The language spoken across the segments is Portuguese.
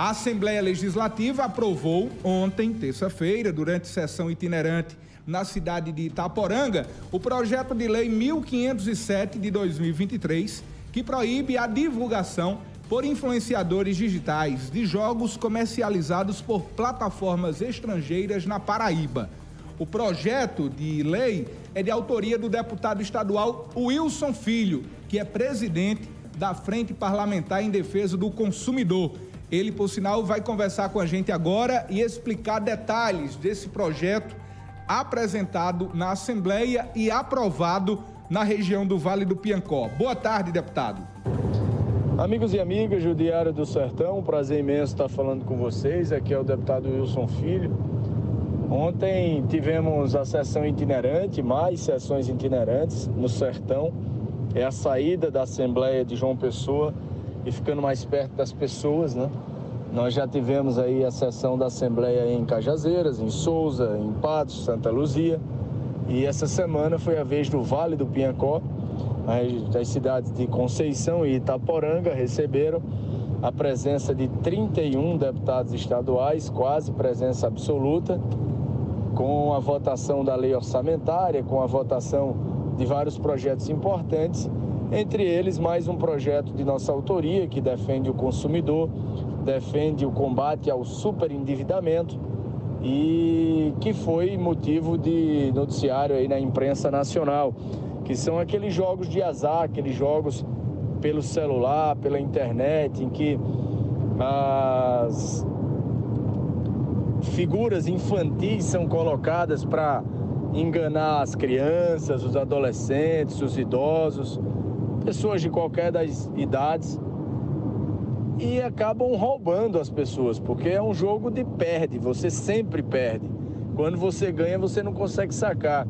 A Assembleia Legislativa aprovou ontem, terça-feira, durante sessão itinerante na cidade de Itaporanga, o projeto de lei 1507 de 2023, que proíbe a divulgação por influenciadores digitais de jogos comercializados por plataformas estrangeiras na Paraíba. O projeto de lei é de autoria do deputado estadual Wilson Filho, que é presidente da Frente Parlamentar em Defesa do Consumidor. Ele, por sinal, vai conversar com a gente agora e explicar detalhes desse projeto apresentado na Assembleia e aprovado na região do Vale do Piancó. Boa tarde, deputado. Amigos e amigas do Diário do Sertão, um prazer imenso estar falando com vocês. Aqui é o deputado Wilson Filho. Ontem tivemos a sessão itinerante, mais sessões itinerantes no Sertão. É a saída da Assembleia de João Pessoa e ficando mais perto das pessoas, né? Nós já tivemos aí a sessão da Assembleia em Cajazeiras, em Souza, em Patos, Santa Luzia. E essa semana foi a vez do Vale do Pinhacó. As cidades de Conceição e Itaporanga receberam a presença de 31 deputados estaduais, quase presença absoluta, com a votação da lei orçamentária, com a votação de vários projetos importantes, entre eles mais um projeto de nossa autoria que defende o consumidor, defende o combate ao superendividamento e que foi motivo de noticiário aí na imprensa nacional, que são aqueles jogos de azar, aqueles jogos pelo celular, pela internet, em que as figuras infantis são colocadas para enganar as crianças, os adolescentes, os idosos, pessoas de qualquer das idades e acabam roubando as pessoas, porque é um jogo de perde, você sempre perde. Quando você ganha, você não consegue sacar.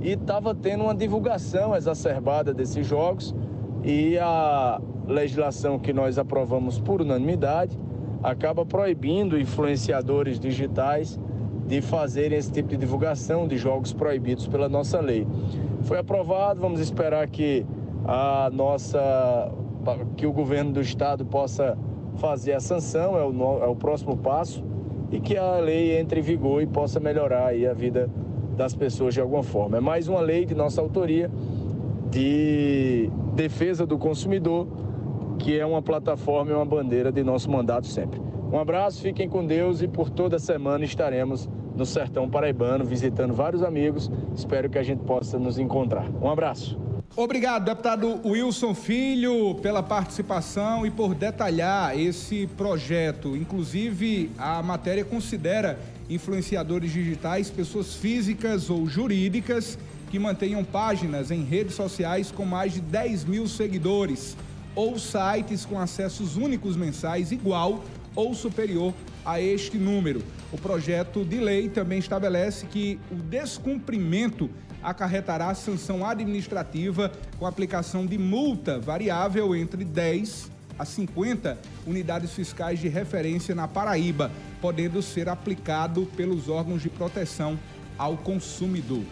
E estava tendo uma divulgação exacerbada desses jogos e a legislação que nós aprovamos por unanimidade acaba proibindo influenciadores digitais de fazerem esse tipo de divulgação de jogos proibidos pela nossa lei. Foi aprovado, vamos esperar que a nossa que o governo do estado possa fazer a sanção, é o, é o próximo passo, e que a lei entre em vigor e possa melhorar aí a vida das pessoas de alguma forma. É mais uma lei de nossa autoria de defesa do consumidor, que é uma plataforma e uma bandeira de nosso mandato sempre. Um abraço, fiquem com Deus e por toda semana estaremos no Sertão Paraibano visitando vários amigos. Espero que a gente possa nos encontrar. Um abraço. Obrigado, deputado Wilson Filho, pela participação e por detalhar esse projeto. Inclusive, a matéria considera influenciadores digitais pessoas físicas ou jurídicas que mantenham páginas em redes sociais com mais de 10 mil seguidores ou sites com acessos únicos mensais igual ou superior a este número. O projeto de lei também estabelece que o descumprimento acarretará sanção administrativa com aplicação de multa variável entre 10 a 50 unidades fiscais de referência na Paraíba, podendo ser aplicado pelos órgãos de proteção ao consumidor.